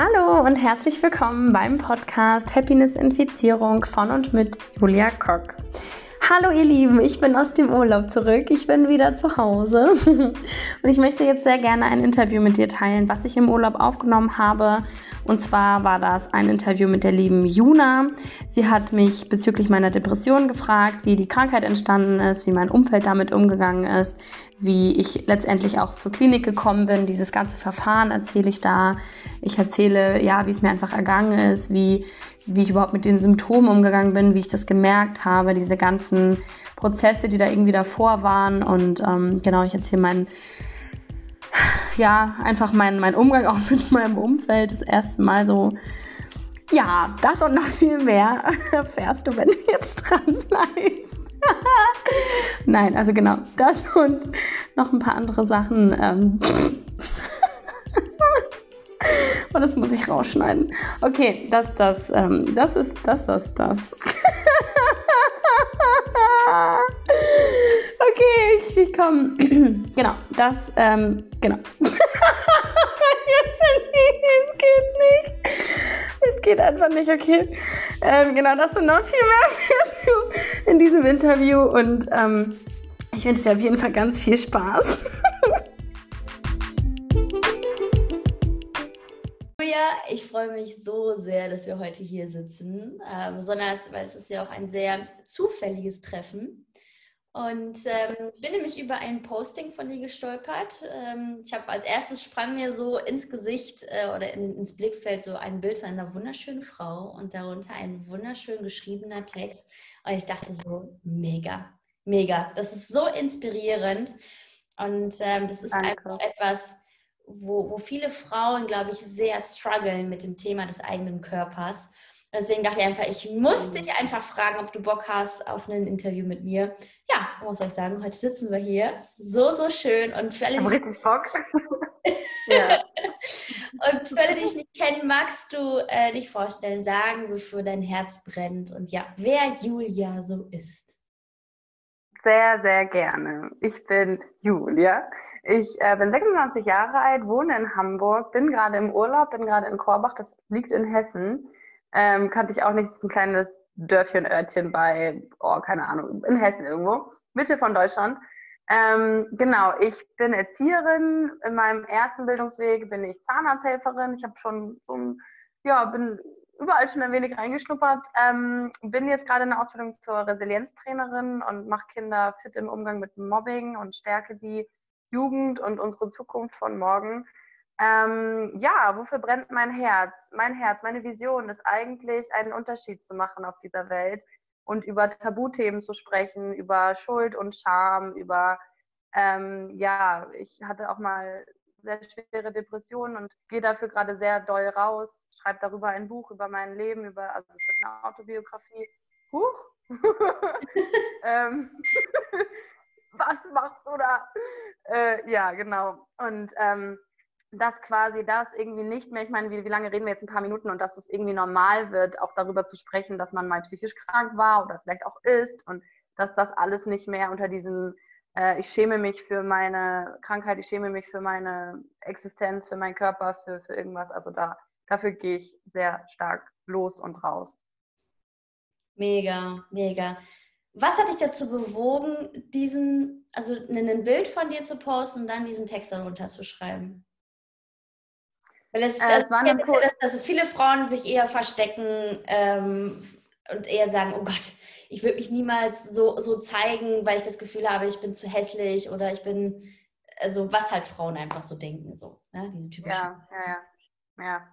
Hallo und herzlich willkommen beim Podcast Happiness Infizierung von und mit Julia Kock. Hallo ihr Lieben, ich bin aus dem Urlaub zurück. Ich bin wieder zu Hause und ich möchte jetzt sehr gerne ein Interview mit dir teilen, was ich im Urlaub aufgenommen habe. Und zwar war das ein Interview mit der lieben Juna. Sie hat mich bezüglich meiner Depression gefragt, wie die Krankheit entstanden ist, wie mein Umfeld damit umgegangen ist, wie ich letztendlich auch zur Klinik gekommen bin. Dieses ganze Verfahren erzähle ich da. Ich erzähle, ja, wie es mir einfach ergangen ist, wie wie ich überhaupt mit den Symptomen umgegangen bin, wie ich das gemerkt habe, diese ganzen Prozesse, die da irgendwie davor waren. Und ähm, genau, ich erzähle meinen, ja, einfach meinen mein Umgang auch mit meinem Umfeld. Das erste Mal so, ja, das und noch viel mehr erfährst du, wenn du jetzt dran bleibst. Nein, also genau, das und noch ein paar andere Sachen. Ähm, und das muss ich rausschneiden. Okay, das, das, ähm, das ist das, das, das. okay, ich, ich komme. genau, das, ähm, genau. Jetzt, es geht nicht. Es geht einfach nicht, okay. Ähm, genau, das und noch viel mehr in diesem Interview und ähm, ich wünsche dir auf jeden Fall ganz viel Spaß. Freue mich so sehr, dass wir heute hier sitzen. Ähm, besonders, weil es ist ja auch ein sehr zufälliges Treffen. Und ähm, bin nämlich über ein Posting von dir gestolpert. Ähm, ich habe als erstes sprang mir so ins Gesicht äh, oder in, ins Blickfeld so ein Bild von einer wunderschönen Frau und darunter ein wunderschön geschriebener Text. Und ich dachte so, mega, mega. Das ist so inspirierend. Und ähm, das ist Danke. einfach etwas, wo, wo viele Frauen, glaube ich, sehr strugglen mit dem Thema des eigenen Körpers. Deswegen dachte ich einfach, ich muss dich einfach fragen, ob du Bock hast auf ein Interview mit mir. Ja, muss ich sagen, heute sitzen wir hier. So, so schön. Und für alle, die richtig Bock. Und für alle, die dich nicht kennen, magst du äh, dich vorstellen, sagen, wofür dein Herz brennt und ja, wer Julia so ist sehr, sehr gerne. Ich bin Julia. Ich äh, bin 26 Jahre alt, wohne in Hamburg, bin gerade im Urlaub, bin gerade in Korbach, das liegt in Hessen. Ähm, kannte ich auch nicht, das ist ein kleines Dörfchen, Örtchen bei, oh, keine Ahnung, in Hessen irgendwo, Mitte von Deutschland. Ähm, genau, ich bin Erzieherin. In meinem ersten Bildungsweg bin ich Zahnarzthelferin. Ich habe schon so ein, ja, bin überall schon ein wenig reingeschnuppert. Ähm, bin jetzt gerade in der Ausbildung zur Resilienztrainerin und mache Kinder fit im Umgang mit Mobbing und stärke die Jugend und unsere Zukunft von morgen. Ähm, ja, wofür brennt mein Herz? Mein Herz, meine Vision ist eigentlich, einen Unterschied zu machen auf dieser Welt und über Tabuthemen zu sprechen, über Schuld und Scham, über, ähm, ja, ich hatte auch mal sehr schwere Depressionen und gehe dafür gerade sehr doll raus, schreibe darüber ein Buch über mein Leben, über, also es ist eine Autobiografie. Huch! ähm, was machst du da? Äh, ja, genau. Und ähm, dass quasi das irgendwie nicht mehr, ich meine, wie, wie lange reden wir jetzt ein paar Minuten und dass es irgendwie normal wird, auch darüber zu sprechen, dass man mal psychisch krank war oder vielleicht auch ist und dass das alles nicht mehr unter diesem äh, ich schäme mich für meine Krankheit, ich schäme mich für meine Existenz, für meinen Körper, für, für irgendwas. Also da, dafür gehe ich sehr stark los und raus. Mega, mega. Was hat dich dazu bewogen, diesen, also ein Bild von dir zu posten und dann diesen Text darunter zu schreiben? Weil es, äh, es das, dass, dass es viele Frauen sich eher verstecken ähm, und eher sagen, oh Gott, ich würde mich niemals so, so zeigen, weil ich das Gefühl habe, ich bin zu hässlich oder ich bin, also was halt Frauen einfach so denken, so, ne? diese typischen. Ja, ja, ja. ja.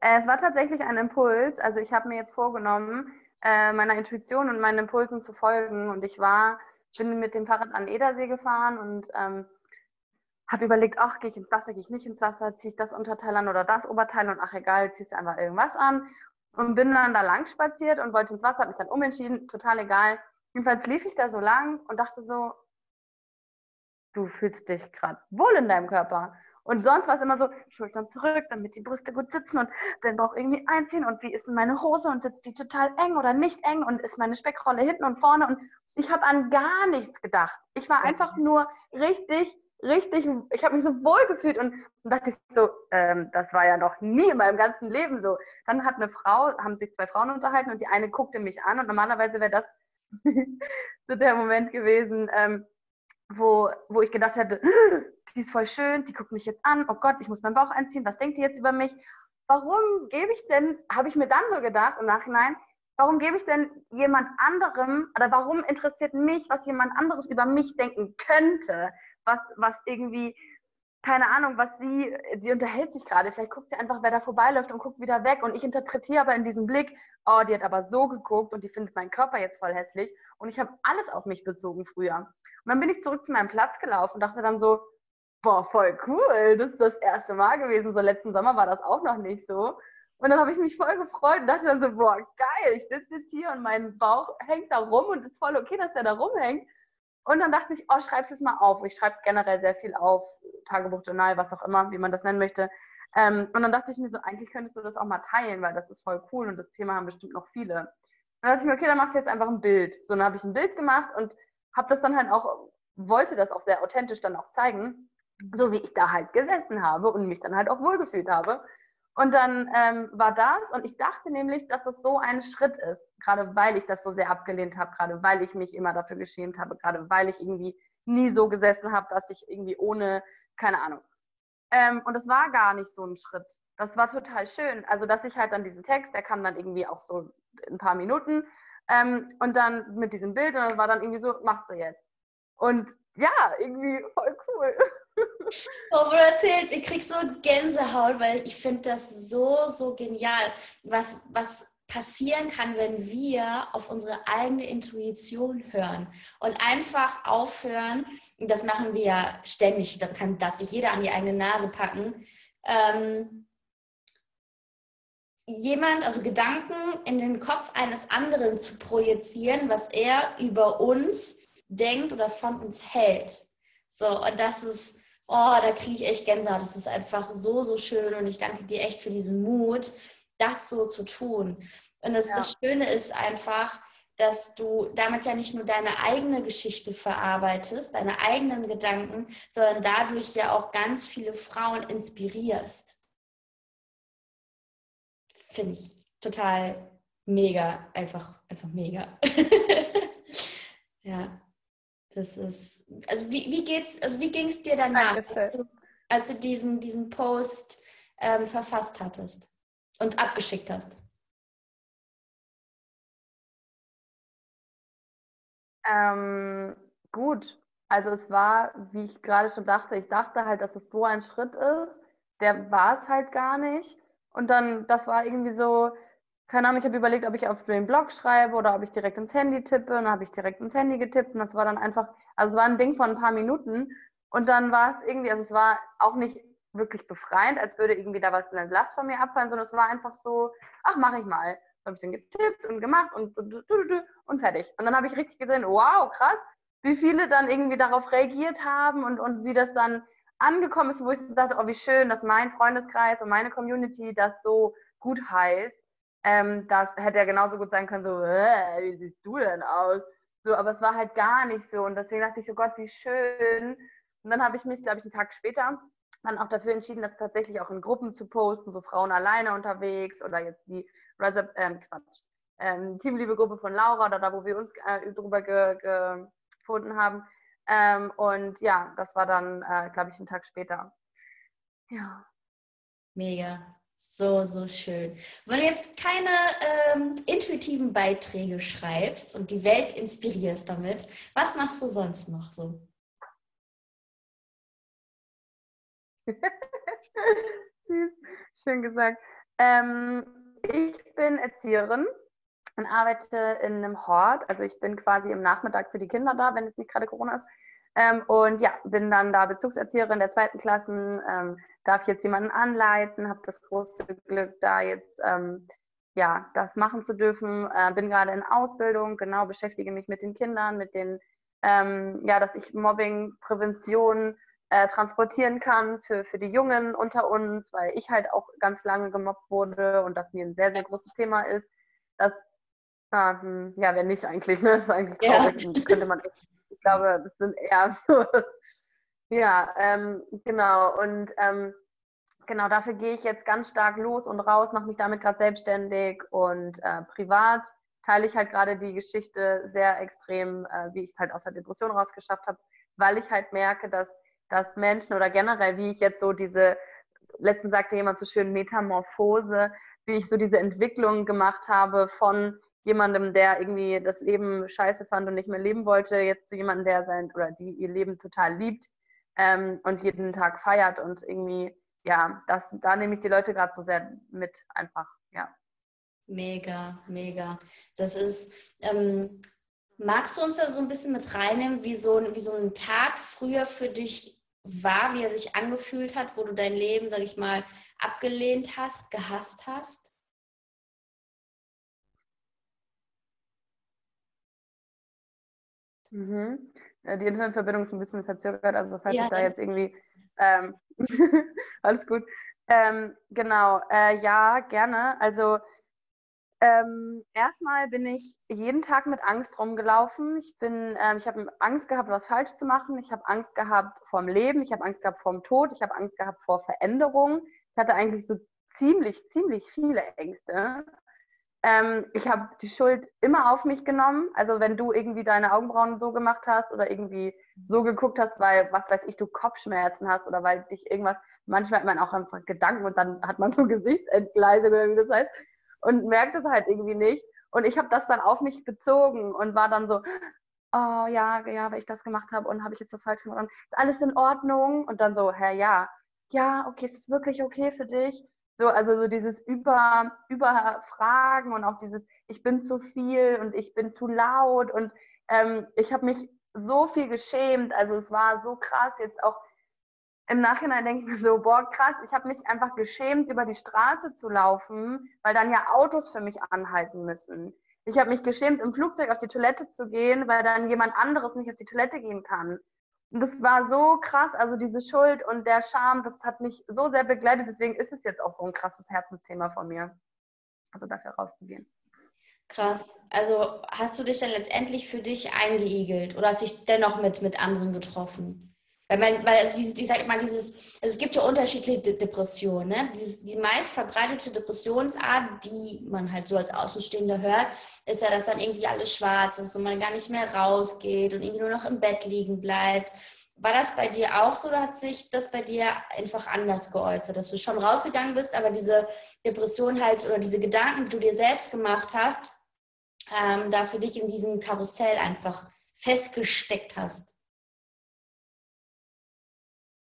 Äh, es war tatsächlich ein Impuls, also ich habe mir jetzt vorgenommen, äh, meiner Intuition und meinen Impulsen zu folgen und ich war, bin mit dem Fahrrad an Edersee gefahren und ähm, habe überlegt, ach, gehe ich ins Wasser, gehe ich nicht ins Wasser, ziehe ich das Unterteil an oder das Oberteil und ach egal, ziehst einfach irgendwas an und bin dann da lang spaziert und wollte ins Wasser, habe mich dann umentschieden, total egal. Jedenfalls lief ich da so lang und dachte so, du fühlst dich gerade wohl in deinem Körper. Und sonst war es immer so, Schultern zurück, damit die Brüste gut sitzen und den Bauch irgendwie einziehen und wie ist meine Hose und sitzt die total eng oder nicht eng und ist meine Speckrolle hinten und vorne und ich habe an gar nichts gedacht. Ich war einfach nur richtig, richtig, ich habe mich so wohl gefühlt und, und dachte ich so, ähm, das war ja noch nie in meinem ganzen Leben so. Dann hat eine Frau, haben sich zwei Frauen unterhalten und die eine guckte mich an und normalerweise wäre das so der Moment gewesen, ähm, wo, wo ich gedacht hätte, die ist voll schön, die guckt mich jetzt an, oh Gott, ich muss meinen Bauch einziehen, was denkt die jetzt über mich? Warum gebe ich denn, habe ich mir dann so gedacht im Nachhinein, warum gebe ich denn jemand anderem oder warum interessiert mich, was jemand anderes über mich denken könnte, was, was irgendwie, keine Ahnung, was sie, die unterhält sich gerade, vielleicht guckt sie einfach, wer da vorbeiläuft und guckt wieder weg. Und ich interpretiere aber in diesem Blick, oh, die hat aber so geguckt und die findet meinen Körper jetzt voll hässlich. Und ich habe alles auf mich bezogen früher. Und dann bin ich zurück zu meinem Platz gelaufen und dachte dann so, boah, voll cool, das ist das erste Mal gewesen, so letzten Sommer war das auch noch nicht so. Und dann habe ich mich voll gefreut und dachte dann so, boah, geil, ich sitze jetzt hier und mein Bauch hängt da rum und ist voll okay, dass der da rumhängt. Und dann dachte ich, oh, schreib es mal auf. Ich schreibe generell sehr viel auf, Tagebuch, Journal, was auch immer, wie man das nennen möchte. Ähm, und dann dachte ich mir so, eigentlich könntest du das auch mal teilen, weil das ist voll cool und das Thema haben bestimmt noch viele. Dann dachte ich mir, okay, dann machst du jetzt einfach ein Bild. So, dann habe ich ein Bild gemacht und habe das dann halt auch, wollte das auch sehr authentisch dann auch zeigen, so wie ich da halt gesessen habe und mich dann halt auch wohlgefühlt habe. Und dann ähm, war das und ich dachte nämlich, dass das so ein Schritt ist, gerade weil ich das so sehr abgelehnt habe, gerade weil ich mich immer dafür geschämt habe, gerade weil ich irgendwie nie so gesessen habe, dass ich irgendwie ohne, keine Ahnung. Ähm, und das war gar nicht so ein Schritt. Das war total schön. Also, dass ich halt dann diesen Text, der kam dann irgendwie auch so ein paar Minuten ähm, und dann mit diesem Bild und das war dann irgendwie so, machst du jetzt. Und ja, irgendwie voll cool. Oh, wo du erzählst, ich krieg so Gänsehaut, weil ich finde das so, so genial, was, was passieren kann, wenn wir auf unsere eigene Intuition hören und einfach aufhören, das machen wir ja ständig, da kann, darf sich jeder an die eigene Nase packen, ähm, jemand, also Gedanken in den Kopf eines anderen zu projizieren, was er über uns denkt oder von uns hält. So, und das ist oh, da kriege ich echt Gänsehaut. Das ist einfach so, so schön und ich danke dir echt für diesen Mut, das so zu tun. Und das, ja. das Schöne ist einfach, dass du damit ja nicht nur deine eigene Geschichte verarbeitest, deine eigenen Gedanken, sondern dadurch ja auch ganz viele Frauen inspirierst. Finde ich total mega, einfach, einfach mega. ja. Das ist, also wie, wie geht's, also wie ging es dir danach, als du, als du, diesen, diesen Post ähm, verfasst hattest und abgeschickt hast? Ähm, gut, also es war, wie ich gerade schon dachte, ich dachte halt, dass es so ein Schritt ist, der war es halt gar nicht. Und dann, das war irgendwie so, keine Ahnung, ich habe überlegt, ob ich auf den Blog schreibe oder ob ich direkt ins Handy tippe. Und dann habe ich direkt ins Handy getippt und das war dann einfach, also es war ein Ding von ein paar Minuten. Und dann war es irgendwie, also es war auch nicht wirklich befreiend, als würde irgendwie da was in der Last von mir abfallen, sondern es war einfach so, ach, mache ich mal. Dann habe ich dann getippt und gemacht und, und fertig. Und dann habe ich richtig gesehen, wow, krass, wie viele dann irgendwie darauf reagiert haben und, und wie das dann angekommen ist, wo ich dachte, oh, wie schön, dass mein Freundeskreis und meine Community das so gut heißt ähm, das hätte ja genauso gut sein können, so, wie siehst du denn aus? So, aber es war halt gar nicht so. Und deswegen dachte ich so, Gott, wie schön. Und dann habe ich mich, glaube ich, einen Tag später dann auch dafür entschieden, das tatsächlich auch in Gruppen zu posten, so Frauen alleine unterwegs oder jetzt die Rise ähm, Quatsch, ähm, Teamliebe-Gruppe von Laura oder da, wo wir uns äh, drüber ge gefunden haben. Ähm, und ja, das war dann, äh, glaube ich, einen Tag später. Ja. Mega. So, so schön. Wenn du jetzt keine ähm, intuitiven Beiträge schreibst und die Welt inspirierst damit, was machst du sonst noch so? Schön gesagt. Ähm, ich bin Erzieherin und arbeite in einem Hort. Also ich bin quasi im Nachmittag für die Kinder da, wenn es nicht gerade Corona ist. Ähm, und ja, bin dann da Bezugserzieherin der zweiten Klassen, ähm, darf jetzt jemanden anleiten, habe das große Glück, da jetzt ähm, ja, das machen zu dürfen. Äh, bin gerade in Ausbildung, genau, beschäftige mich mit den Kindern, mit den, ähm, ja, dass ich Mobbing-Prävention äh, transportieren kann für, für die Jungen unter uns, weil ich halt auch ganz lange gemobbt wurde und das mir ein sehr, sehr großes Thema ist. Das, äh, ja, wenn nicht eigentlich, ne? Das ist eigentlich traurig. Ja. Könnte man, glaube, das sind eher so Ja, ähm, genau. Und ähm, genau dafür gehe ich jetzt ganz stark los und raus, mache mich damit gerade selbstständig und äh, privat teile ich halt gerade die Geschichte sehr extrem, äh, wie ich es halt aus der Depression rausgeschafft habe, weil ich halt merke, dass, dass Menschen oder generell, wie ich jetzt so diese, letztens sagte jemand so schön, Metamorphose, wie ich so diese Entwicklung gemacht habe von jemandem, der irgendwie das Leben scheiße fand und nicht mehr leben wollte, jetzt zu jemandem, der sein oder die ihr Leben total liebt ähm, und jeden Tag feiert und irgendwie, ja, das, da nehme ich die Leute gerade so sehr mit einfach, ja. Mega, mega. Das ist, ähm, magst du uns da so ein bisschen mit reinnehmen, wie so, wie so ein Tag früher für dich war, wie er sich angefühlt hat, wo du dein Leben, sag ich mal, abgelehnt hast, gehasst hast? Mhm. Die Internetverbindung ist ein bisschen verzögert, also falls ja, ich da jetzt irgendwie ähm, alles gut. Ähm, genau, äh, ja, gerne. Also ähm, erstmal bin ich jeden Tag mit Angst rumgelaufen. Ich bin, ähm, ich habe Angst gehabt, was falsch zu machen. Ich habe Angst gehabt vorm Leben. Ich habe Angst gehabt vorm Tod. Ich habe Angst gehabt vor Veränderung. Ich hatte eigentlich so ziemlich, ziemlich viele Ängste. Ähm, ich habe die Schuld immer auf mich genommen. Also wenn du irgendwie deine Augenbrauen so gemacht hast oder irgendwie so geguckt hast, weil, was weiß ich, du Kopfschmerzen hast oder weil dich irgendwas, manchmal hat man auch einfach Gedanken und dann hat man so Gesichtsentgleisung oder wie das heißt und merkt es halt irgendwie nicht. Und ich habe das dann auf mich bezogen und war dann so, oh ja, ja, weil ich das gemacht habe und habe ich jetzt das falsch gemacht. Ist alles in Ordnung? Und dann so, hä, ja, ja, okay, ist es wirklich okay für dich? So, also so dieses Über, Überfragen und auch dieses, ich bin zu viel und ich bin zu laut und ähm, ich habe mich so viel geschämt. Also es war so krass jetzt auch im Nachhinein denke ich mir so, boah, krass, ich habe mich einfach geschämt, über die Straße zu laufen, weil dann ja Autos für mich anhalten müssen. Ich habe mich geschämt, im Flugzeug auf die Toilette zu gehen, weil dann jemand anderes nicht auf die Toilette gehen kann. Das war so krass, also diese Schuld und der Scham, das hat mich so sehr begleitet. Deswegen ist es jetzt auch so ein krasses Herzensthema von mir. Also dafür rauszugehen. Krass. Also hast du dich dann letztendlich für dich eingeigelt oder hast du dich dennoch mit, mit anderen getroffen? Weil, man, weil also dieses, ich sage immer, dieses, also es gibt ja unterschiedliche De Depressionen. Ne? Dieses, die meist verbreitete Depressionsart, die man halt so als Außenstehender hört, ist ja, dass dann irgendwie alles schwarz ist und man gar nicht mehr rausgeht und irgendwie nur noch im Bett liegen bleibt. War das bei dir auch so oder hat sich das bei dir einfach anders geäußert, dass du schon rausgegangen bist, aber diese Depression halt oder diese Gedanken, die du dir selbst gemacht hast, ähm, da für dich in diesem Karussell einfach festgesteckt hast?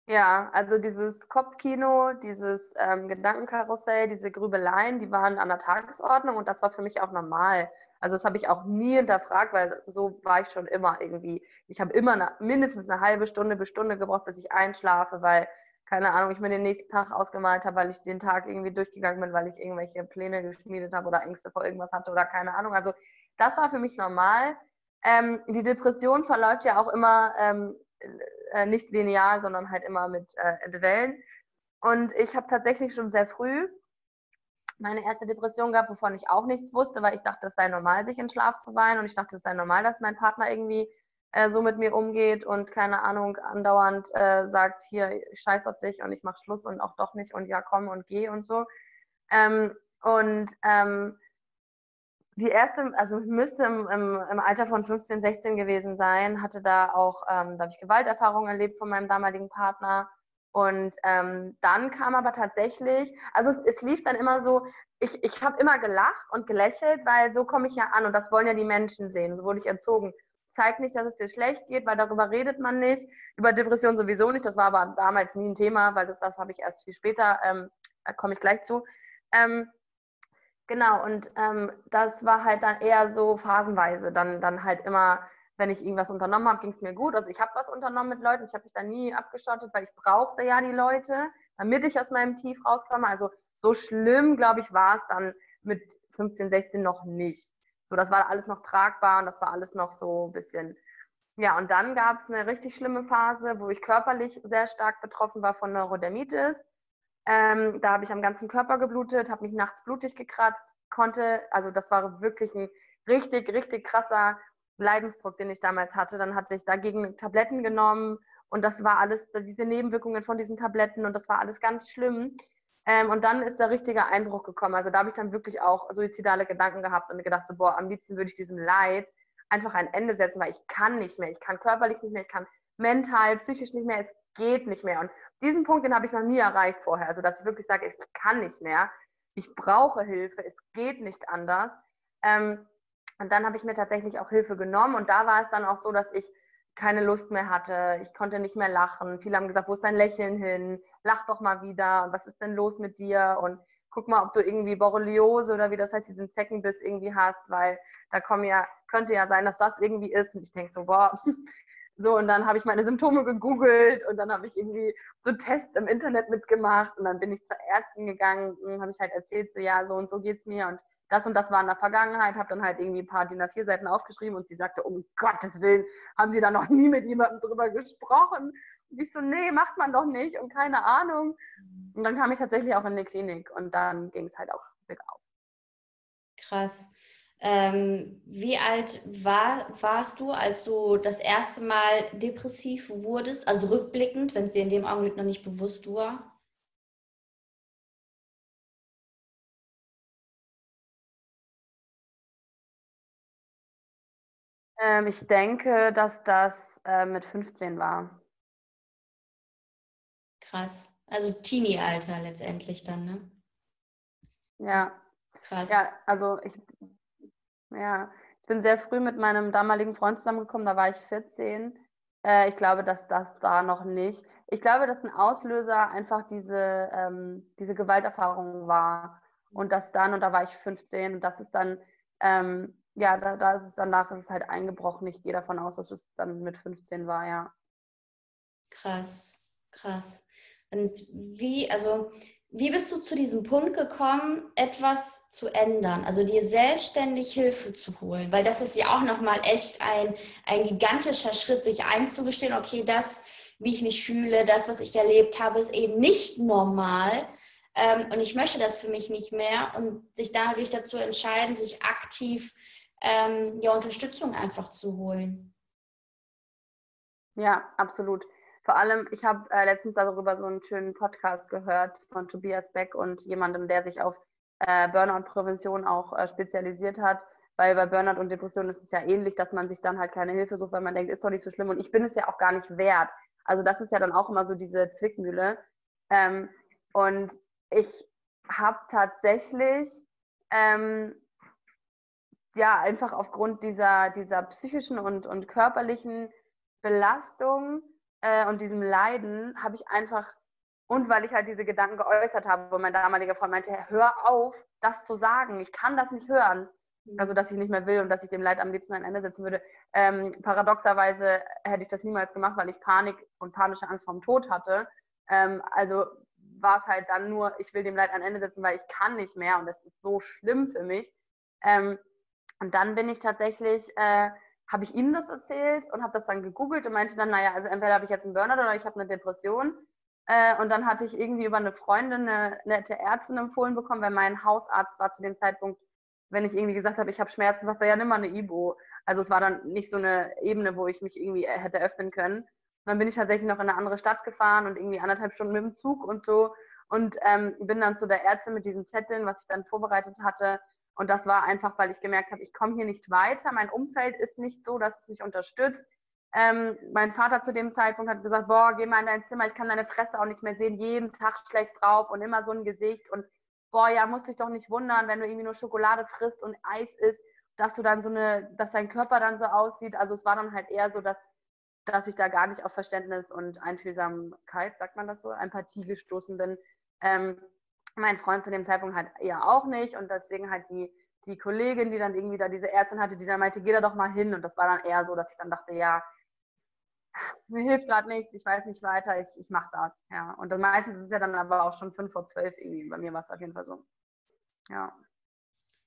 Ja, also dieses Kopfkino, dieses ähm, Gedankenkarussell, diese Grübeleien, die waren an der Tagesordnung und das war für mich auch normal. Also das habe ich auch nie hinterfragt, weil so war ich schon immer irgendwie. Ich habe immer eine, mindestens eine halbe Stunde bis Stunde gebraucht, bis ich einschlafe, weil, keine Ahnung, ich mir den nächsten Tag ausgemalt habe, weil ich den Tag irgendwie durchgegangen bin, weil ich irgendwelche Pläne geschmiedet habe oder Ängste vor irgendwas hatte oder keine Ahnung. Also das war für mich normal. Ähm, die Depression verläuft ja auch immer ähm, äh, nicht linear, sondern halt immer mit äh, Wellen. Und ich habe tatsächlich schon sehr früh meine erste Depression gehabt, wovon ich auch nichts wusste, weil ich dachte, es sei normal, sich in Schlaf zu weinen und ich dachte, es sei normal, dass mein Partner irgendwie äh, so mit mir umgeht und keine Ahnung, andauernd äh, sagt, hier, ich scheiß auf dich und ich mach Schluss und auch doch nicht und ja, komm und geh und so. Ähm, und ähm, die erste, also müsste im, im, im, Alter von 15, 16 gewesen sein, hatte da auch, ähm, da habe ich Gewalterfahrungen erlebt von meinem damaligen Partner. Und ähm, dann kam aber tatsächlich, also es, es lief dann immer so, ich, ich habe immer gelacht und gelächelt, weil so komme ich ja an und das wollen ja die Menschen sehen. So wurde ich erzogen. Zeig nicht, dass es dir schlecht geht, weil darüber redet man nicht. Über Depression sowieso nicht. Das war aber damals nie ein Thema, weil das, das habe ich erst viel später, ähm, da komme ich gleich zu. Ähm, Genau, und ähm, das war halt dann eher so phasenweise. Dann, dann halt immer, wenn ich irgendwas unternommen habe, ging es mir gut. Also ich habe was unternommen mit Leuten. Ich habe mich da nie abgeschottet, weil ich brauchte ja die Leute, damit ich aus meinem Tief rauskomme. Also so schlimm, glaube ich, war es dann mit 15, 16 noch nicht. So, das war alles noch tragbar und das war alles noch so ein bisschen. Ja, und dann gab es eine richtig schlimme Phase, wo ich körperlich sehr stark betroffen war von Neurodermitis. Ähm, da habe ich am ganzen Körper geblutet, habe mich nachts blutig gekratzt, konnte, also das war wirklich ein richtig, richtig krasser Leidensdruck, den ich damals hatte. Dann hatte ich dagegen Tabletten genommen Und das war alles, diese Nebenwirkungen von diesen Tabletten und das war alles ganz schlimm. Ähm, und dann ist der richtige Einbruch gekommen. Also da habe ich dann wirklich auch suizidale Gedanken gehabt und gedacht, so, boah, am liebsten würde ich diesem Leid einfach ein Ende setzen, weil ich kann nicht mehr. Ich kann körperlich nicht mehr, ich kann mental, psychisch nicht mehr, es geht nicht mehr. Und diesen Punkt, den habe ich noch nie erreicht vorher. Also dass ich wirklich sage, ich kann nicht mehr, ich brauche Hilfe, es geht nicht anders. Ähm, und dann habe ich mir tatsächlich auch Hilfe genommen und da war es dann auch so, dass ich keine Lust mehr hatte, ich konnte nicht mehr lachen. Viele haben gesagt, wo ist dein Lächeln hin? Lach doch mal wieder. Was ist denn los mit dir? Und guck mal, ob du irgendwie Borreliose oder wie das heißt, diesen Zeckenbiss irgendwie hast, weil da kommen ja, könnte ja sein, dass das irgendwie ist. Und ich denke so, boah, so, und dann habe ich meine Symptome gegoogelt und dann habe ich irgendwie so Tests im Internet mitgemacht und dann bin ich zur Ärztin gegangen und habe ich halt erzählt, so ja, so und so geht es mir und das und das war in der Vergangenheit, habe dann halt irgendwie ein paar DIN A4 Seiten aufgeschrieben und sie sagte, um Gottes Willen, haben Sie da noch nie mit jemandem drüber gesprochen? Und ich so, nee, macht man doch nicht und keine Ahnung. Und dann kam ich tatsächlich auch in die Klinik und dann ging es halt auch bergauf. Krass. Ähm, wie alt war, warst du, als du das erste Mal depressiv wurdest? Also rückblickend, wenn es dir in dem Augenblick noch nicht bewusst war? Ähm, ich denke, dass das äh, mit 15 war. Krass. Also Teenie-Alter letztendlich dann, ne? Ja. Krass. Ja, also ich, ja, ich bin sehr früh mit meinem damaligen Freund zusammengekommen, da war ich 14. Äh, ich glaube, dass das da noch nicht. Ich glaube, dass ein Auslöser einfach diese, ähm, diese Gewalterfahrung war. Und das dann, und da war ich 15, und das ist dann ähm, ja, da, da ist es danach ist es halt eingebrochen. Ich gehe davon aus, dass es dann mit 15 war, ja. Krass, krass. Und wie, also, wie bist du zu diesem Punkt gekommen, etwas zu ändern, also dir selbstständig Hilfe zu holen? Weil das ist ja auch nochmal echt ein, ein gigantischer Schritt, sich einzugestehen, okay, das, wie ich mich fühle, das, was ich erlebt habe, ist eben nicht normal. Ähm, und ich möchte das für mich nicht mehr. Und sich dann natürlich dazu entscheiden, sich aktiv ähm, ja, Unterstützung einfach zu holen. Ja, absolut. Vor allem, ich habe äh, letztens darüber so einen schönen Podcast gehört von Tobias Beck und jemandem, der sich auf äh, Burnout-Prävention auch äh, spezialisiert hat. Weil bei Burnout und Depression ist es ja ähnlich, dass man sich dann halt keine Hilfe sucht, weil man denkt, ist doch nicht so schlimm und ich bin es ja auch gar nicht wert. Also das ist ja dann auch immer so diese Zwickmühle. Ähm, und ich habe tatsächlich ähm, ja, einfach aufgrund dieser, dieser psychischen und, und körperlichen Belastung äh, und diesem Leiden habe ich einfach, und weil ich halt diese Gedanken geäußert habe, wo mein damaliger Freund meinte, hör auf, das zu sagen, ich kann das nicht hören. Mhm. Also, dass ich nicht mehr will und dass ich dem Leid am liebsten ein Ende setzen würde. Ähm, paradoxerweise hätte ich das niemals gemacht, weil ich Panik und panische Angst vorm Tod hatte. Ähm, also war es halt dann nur, ich will dem Leid ein Ende setzen, weil ich kann nicht mehr und es ist so schlimm für mich. Ähm, und dann bin ich tatsächlich, äh, habe ich ihm das erzählt und habe das dann gegoogelt und meinte dann, naja, also entweder habe ich jetzt einen Burnout oder ich habe eine Depression. Äh, und dann hatte ich irgendwie über eine Freundin eine nette Ärztin empfohlen bekommen, weil mein Hausarzt war zu dem Zeitpunkt, wenn ich irgendwie gesagt habe, ich habe Schmerzen, sagt er, ja, nimm mal eine Ibo. Also es war dann nicht so eine Ebene, wo ich mich irgendwie äh, hätte öffnen können. Und dann bin ich tatsächlich noch in eine andere Stadt gefahren und irgendwie anderthalb Stunden mit dem Zug und so. Und ähm, bin dann zu der Ärztin mit diesen Zetteln, was ich dann vorbereitet hatte, und das war einfach, weil ich gemerkt habe, ich komme hier nicht weiter. Mein Umfeld ist nicht so, dass es mich unterstützt. Ähm, mein Vater zu dem Zeitpunkt hat gesagt, boah, geh mal in dein Zimmer, ich kann deine Fresse auch nicht mehr sehen, jeden Tag schlecht drauf und immer so ein Gesicht und boah, ja, musst dich doch nicht wundern, wenn du irgendwie nur Schokolade frisst und Eis isst, dass du dann so eine, dass dein Körper dann so aussieht. Also es war dann halt eher so, dass, dass ich da gar nicht auf Verständnis und Einfühlsamkeit, sagt man das so, Empathie gestoßen bin. Ähm, mein Freund zu dem Zeitpunkt halt eher auch nicht und deswegen halt die, die Kollegin, die dann irgendwie da diese Ärztin hatte, die dann meinte, geh da doch mal hin und das war dann eher so, dass ich dann dachte, ja, mir hilft gerade nichts, ich weiß nicht weiter, ich, ich mache das, ja. Und dann meistens ist es ja dann aber auch schon fünf vor zwölf irgendwie, bei mir war es auf jeden Fall so, ja.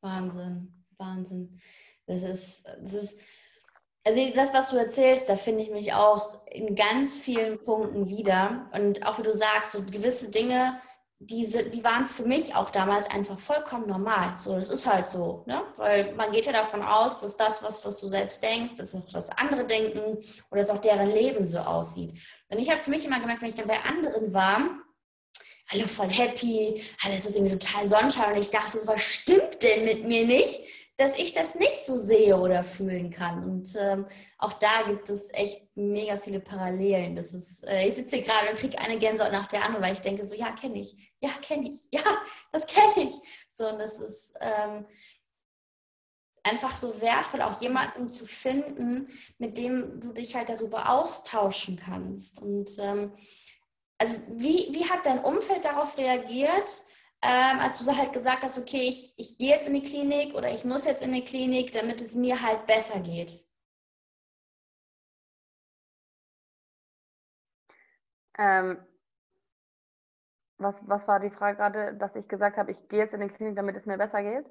Wahnsinn, Wahnsinn. Das ist, das ist, also das, was du erzählst, da finde ich mich auch in ganz vielen Punkten wieder und auch wie du sagst, so gewisse Dinge, diese, die waren für mich auch damals einfach vollkommen normal. So, das ist halt so, ne? Weil man geht ja davon aus, dass das, was, was du selbst denkst, dass auch das andere denken oder dass auch deren Leben so aussieht. Und ich habe für mich immer gemerkt, wenn ich dann bei anderen war, alle voll happy, alles ist irgendwie total Sonnenschein und ich dachte, so, was stimmt denn mit mir nicht? Dass ich das nicht so sehe oder fühlen kann. Und ähm, auch da gibt es echt mega viele Parallelen. Das ist, äh, ich sitze hier gerade und kriege eine Gänsehaut nach der anderen, weil ich denke so, ja, kenne ich, ja, kenne ich, ja, das kenne ich. So, und das ist ähm, einfach so wertvoll, auch jemanden zu finden, mit dem du dich halt darüber austauschen kannst. Und ähm, also wie, wie hat dein Umfeld darauf reagiert? Ähm, als du halt gesagt hast, okay, ich, ich gehe jetzt in die Klinik oder ich muss jetzt in die Klinik, damit es mir halt besser geht? Ähm, was, was war die Frage gerade, dass ich gesagt habe, ich gehe jetzt in die Klinik, damit es mir besser geht?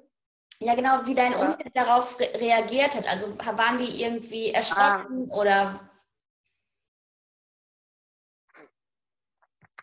Ja, genau, wie dein Umfeld darauf re reagiert hat. Also waren die irgendwie erschrocken ah. oder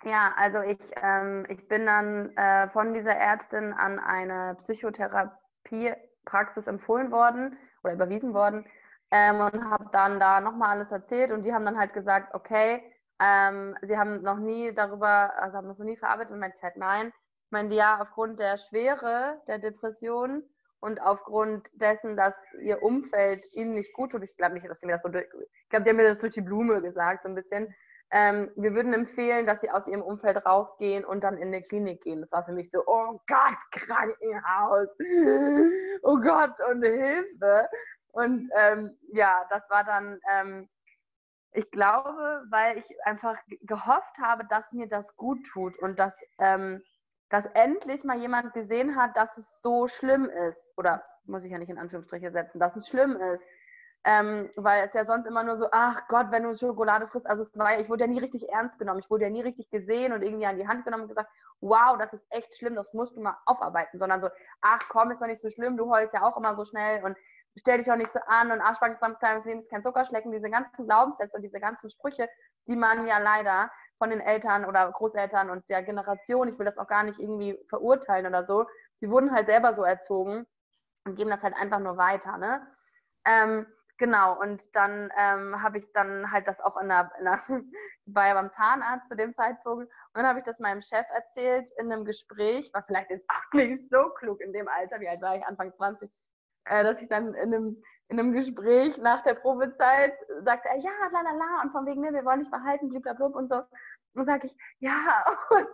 Ja, also ich, ähm, ich bin dann äh, von dieser Ärztin an eine Psychotherapiepraxis empfohlen worden oder überwiesen worden ähm, und habe dann da nochmal alles erzählt. Und die haben dann halt gesagt, okay, ähm, sie haben noch nie darüber, also haben das noch nie verarbeitet. Und meinte halt nein. Ich meine, ja, aufgrund der Schwere der Depression und aufgrund dessen, dass ihr Umfeld ihnen nicht gut tut, ich glaube nicht, dass sie mir das so durch, ich glaube, die haben mir das durch die Blume gesagt, so ein bisschen, ähm, wir würden empfehlen, dass sie aus ihrem Umfeld rausgehen und dann in eine Klinik gehen. Das war für mich so, oh Gott, Krankenhaus, oh Gott und Hilfe. Und ähm, ja, das war dann, ähm, ich glaube, weil ich einfach gehofft habe, dass mir das gut tut und dass, ähm, dass endlich mal jemand gesehen hat, dass es so schlimm ist. Oder muss ich ja nicht in Anführungsstriche setzen, dass es schlimm ist ähm, weil es ja sonst immer nur so, ach Gott, wenn du Schokolade frisst, also es war, ich wurde ja nie richtig ernst genommen, ich wurde ja nie richtig gesehen und irgendwie an die Hand genommen und gesagt, wow, das ist echt schlimm, das musst du mal aufarbeiten, sondern so, ach komm, ist doch nicht so schlimm, du heulst ja auch immer so schnell und stell dich doch nicht so an und Arschbacken samt kleines Leben ist kein Zuckerschlecken, diese ganzen Glaubenssätze und diese ganzen Sprüche, die man ja leider von den Eltern oder Großeltern und der Generation, ich will das auch gar nicht irgendwie verurteilen oder so, die wurden halt selber so erzogen und geben das halt einfach nur weiter, ne? Ähm, Genau, und dann ähm, habe ich dann halt das auch in der, in der war ja beim Zahnarzt zu dem Zeitpunkt. Und dann habe ich das meinem Chef erzählt in einem Gespräch, war vielleicht jetzt auch nicht so klug in dem Alter, wie alt war ich, Anfang 20, äh, dass ich dann in einem, in einem Gespräch nach der Probezeit sagte, ja, la la la, und von wegen, ne, wir wollen nicht behalten, blablabla und so. Und sage ich, ja, und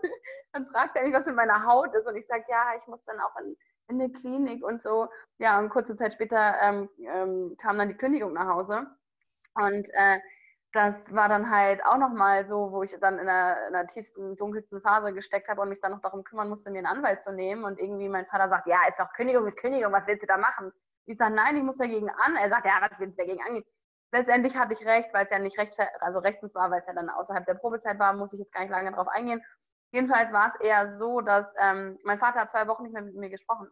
dann fragt er mich, was in meiner Haut ist. Und ich sage, ja, ich muss dann auch in in der Klinik und so. Ja, und kurze Zeit später ähm, ähm, kam dann die Kündigung nach Hause. Und äh, das war dann halt auch nochmal so, wo ich dann in der, in der, tiefsten, dunkelsten Phase gesteckt habe und mich dann noch darum kümmern musste, mir einen Anwalt zu nehmen. Und irgendwie mein Vater sagt, ja, ist doch Kündigung, ist Kündigung, was willst du da machen? Ich sage, nein, ich muss dagegen an. Er sagt, ja, was willst du dagegen angehen? Letztendlich hatte ich recht, weil es ja nicht recht, also rechtens war, weil es ja dann außerhalb der Probezeit war, muss ich jetzt gar nicht lange darauf eingehen. Jedenfalls war es eher so, dass ähm, mein Vater hat zwei Wochen nicht mehr mit mir gesprochen.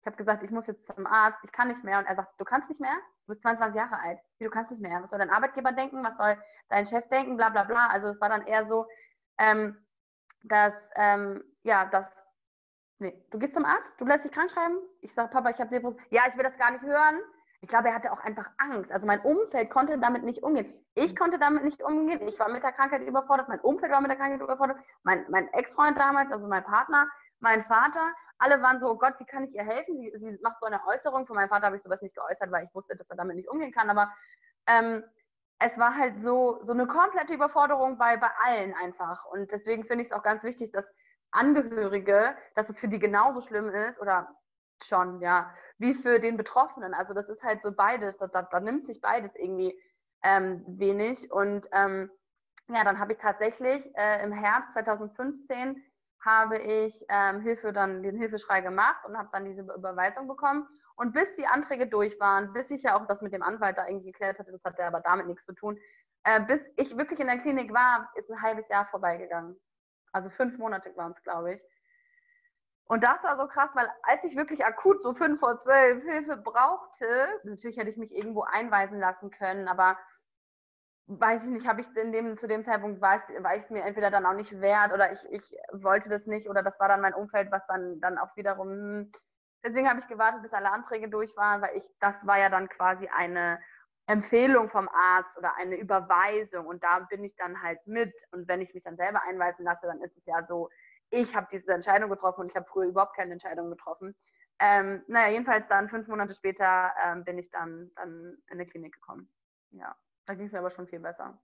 Ich habe gesagt, ich muss jetzt zum Arzt, ich kann nicht mehr. Und er sagt, du kannst nicht mehr? Du bist 22 Jahre alt. Wie, du kannst nicht mehr? Was soll dein Arbeitgeber denken? Was soll dein Chef denken? Bla bla bla. Also es war dann eher so, ähm, dass, ähm, ja, dass, nee, du gehst zum Arzt, du lässt dich krank schreiben. Ich sage, Papa, ich habe Depression. Ja, ich will das gar nicht hören. Ich glaube, er hatte auch einfach Angst. Also mein Umfeld konnte damit nicht umgehen. Ich konnte damit nicht umgehen. Ich war mit der Krankheit überfordert. Mein Umfeld war mit der Krankheit überfordert. Mein, mein Ex-Freund damals, also mein Partner, mein Vater. Alle waren so, oh Gott, wie kann ich ihr helfen? Sie, sie macht so eine Äußerung. Von meinem Vater habe ich sowas nicht geäußert, weil ich wusste, dass er damit nicht umgehen kann. Aber ähm, es war halt so, so eine komplette Überforderung bei, bei allen einfach. Und deswegen finde ich es auch ganz wichtig, dass Angehörige, dass es für die genauso schlimm ist oder schon, ja, wie für den Betroffenen. Also das ist halt so beides, da, da, da nimmt sich beides irgendwie ähm, wenig. Und ähm, ja, dann habe ich tatsächlich äh, im Herbst 2015 habe ich ähm, Hilfe dann den Hilfeschrei gemacht und habe dann diese Überweisung bekommen. Und bis die Anträge durch waren, bis ich ja auch das mit dem Anwalt da irgendwie geklärt hatte, das hatte aber damit nichts zu tun, äh, bis ich wirklich in der Klinik war, ist ein halbes Jahr vorbeigegangen. Also fünf Monate waren es, glaube ich. Und das war so krass, weil als ich wirklich akut so fünf vor zwölf Hilfe brauchte, natürlich hätte ich mich irgendwo einweisen lassen können, aber weiß ich nicht, habe ich in dem, zu dem Zeitpunkt, war es mir entweder dann auch nicht wert oder ich, ich wollte das nicht oder das war dann mein Umfeld, was dann, dann auch wiederum, deswegen habe ich gewartet, bis alle Anträge durch waren, weil ich, das war ja dann quasi eine Empfehlung vom Arzt oder eine Überweisung und da bin ich dann halt mit. Und wenn ich mich dann selber einweisen lasse, dann ist es ja so, ich habe diese Entscheidung getroffen und ich habe früher überhaupt keine Entscheidung getroffen. Ähm, naja, jedenfalls dann fünf Monate später ähm, bin ich dann, dann in eine Klinik gekommen. Ja. Da ging es mir aber schon viel besser.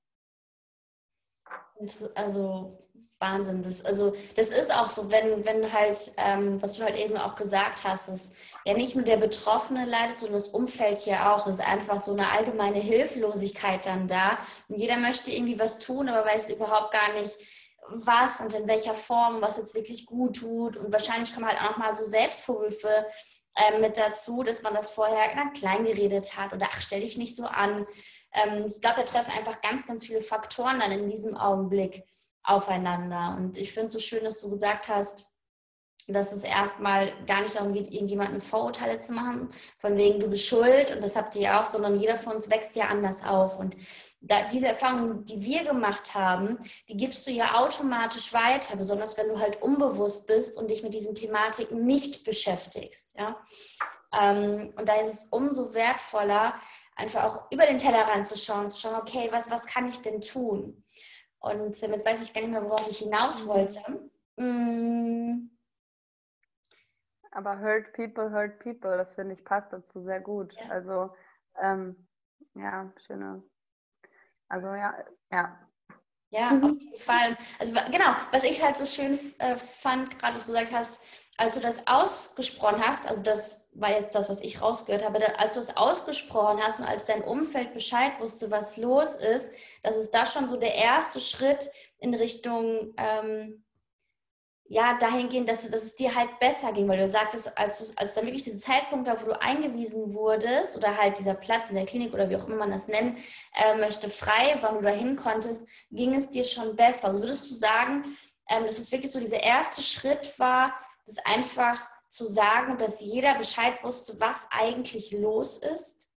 Also Wahnsinn. Das, also, das ist auch so, wenn, wenn halt, ähm, was du halt eben auch gesagt hast, dass ja nicht nur der Betroffene leidet, sondern das Umfeld ja auch. Es ist einfach so eine allgemeine Hilflosigkeit dann da. Und jeder möchte irgendwie was tun, aber weiß überhaupt gar nicht, was und in welcher Form, was jetzt wirklich gut tut. Und wahrscheinlich kommen halt auch nochmal so Selbstvorwürfe äh, mit dazu, dass man das vorher na, klein geredet hat oder ach, stell dich nicht so an. Ähm, ich glaube, da treffen einfach ganz, ganz viele Faktoren dann in diesem Augenblick aufeinander. Und ich finde es so schön, dass du gesagt hast, dass es erstmal gar nicht darum geht, irgendjemanden Vorurteile zu machen, von wegen du bist schuld und das habt ihr auch, sondern jeder von uns wächst ja anders auf. Und da, diese Erfahrungen, die wir gemacht haben, die gibst du ja automatisch weiter, besonders wenn du halt unbewusst bist und dich mit diesen Thematiken nicht beschäftigst. Ja? Ähm, und da ist es umso wertvoller, einfach auch über den Tellerrand zu schauen, zu schauen, okay, was, was kann ich denn tun? Und ähm, jetzt weiß ich gar nicht mehr, worauf ich hinaus mhm. wollte. Mm. Aber hurt people, hurt people, das finde ich passt dazu sehr gut. Ja. Also, ähm, ja, schöne. Also, ja, ja. Ja, auf jeden Fall. Also, genau, was ich halt so schön äh, fand, gerade was du gesagt hast, als du das ausgesprochen hast, also das war jetzt das, was ich rausgehört habe, als du es ausgesprochen hast und als dein Umfeld Bescheid wusste, was los ist, das ist da schon so der erste Schritt in Richtung, ähm, ja, dahingehend, dass, dass es dir halt besser ging, weil du sagtest, als, als dann wirklich dieser Zeitpunkt war, wo du eingewiesen wurdest oder halt dieser Platz in der Klinik oder wie auch immer man das nennen äh, möchte, frei, wann du dahin konntest, ging es dir schon besser. Also würdest du sagen, ähm, dass es wirklich so dieser erste Schritt war, ist einfach zu sagen, dass jeder Bescheid wusste, was eigentlich los ist?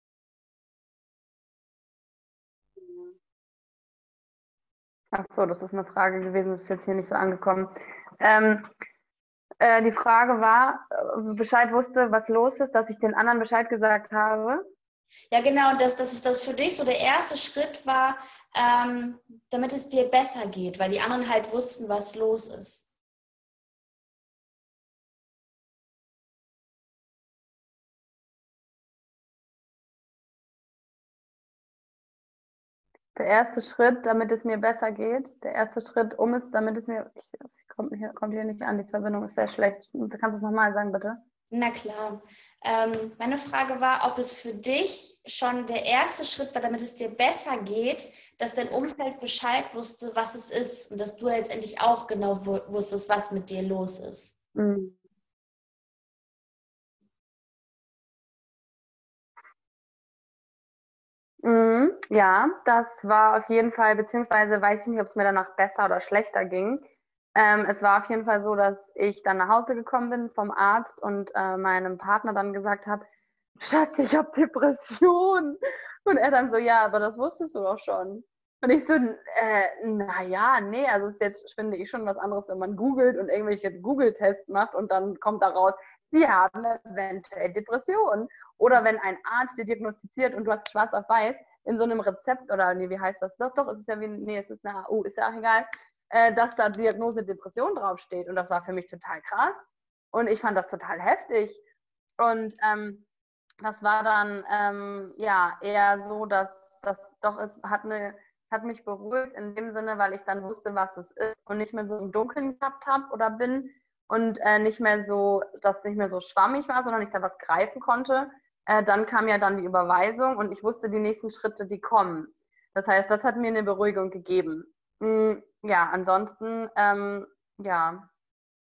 Ach so, das ist eine Frage gewesen, das ist jetzt hier nicht so angekommen. Ähm, äh, die Frage war, äh, Bescheid wusste, was los ist, dass ich den anderen Bescheid gesagt habe. Ja, genau, dass, dass das für dich so der erste Schritt war, ähm, damit es dir besser geht, weil die anderen halt wussten, was los ist. Der erste Schritt, damit es mir besser geht, der erste Schritt, um es, damit es mir, ich, es kommt, hier, kommt hier nicht an, die Verbindung ist sehr schlecht. Kannst du es nochmal sagen, bitte? Na klar. Ähm, meine Frage war, ob es für dich schon der erste Schritt war, damit es dir besser geht, dass dein Umfeld Bescheid wusste, was es ist und dass du letztendlich auch genau wusstest, was mit dir los ist. Mhm. Mhm, ja, das war auf jeden Fall, beziehungsweise weiß ich nicht, ob es mir danach besser oder schlechter ging. Ähm, es war auf jeden Fall so, dass ich dann nach Hause gekommen bin vom Arzt und äh, meinem Partner dann gesagt habe, Schatz, ich habe Depression. Und er dann so, ja, aber das wusstest du doch schon. Und ich so, äh, naja, nee, also ist jetzt, finde ich, schon was anderes, wenn man googelt und irgendwelche Google-Tests macht und dann kommt da raus, sie haben eventuell Depressionen. Oder wenn ein Arzt dir diagnostiziert und du hast schwarz auf weiß in so einem Rezept oder nee, wie heißt das? Doch, doch, es ist ja wie, nee, es ist eine AU, ist ja auch egal, äh, dass da Diagnose Depression draufsteht. Und das war für mich total krass. Und ich fand das total heftig. Und ähm, das war dann ähm, ja eher so, dass das doch es hat eine hat mich beruhigt in dem Sinne, weil ich dann wusste, was es ist und nicht mehr so im Dunkeln gehabt habe oder bin und äh, nicht mehr so, dass nicht mehr so schwammig war, sondern ich da was greifen konnte äh, dann kam ja dann die Überweisung und ich wusste die nächsten Schritte, die kommen. Das heißt, das hat mir eine Beruhigung gegeben. Mhm, ja, ansonsten, ähm, ja,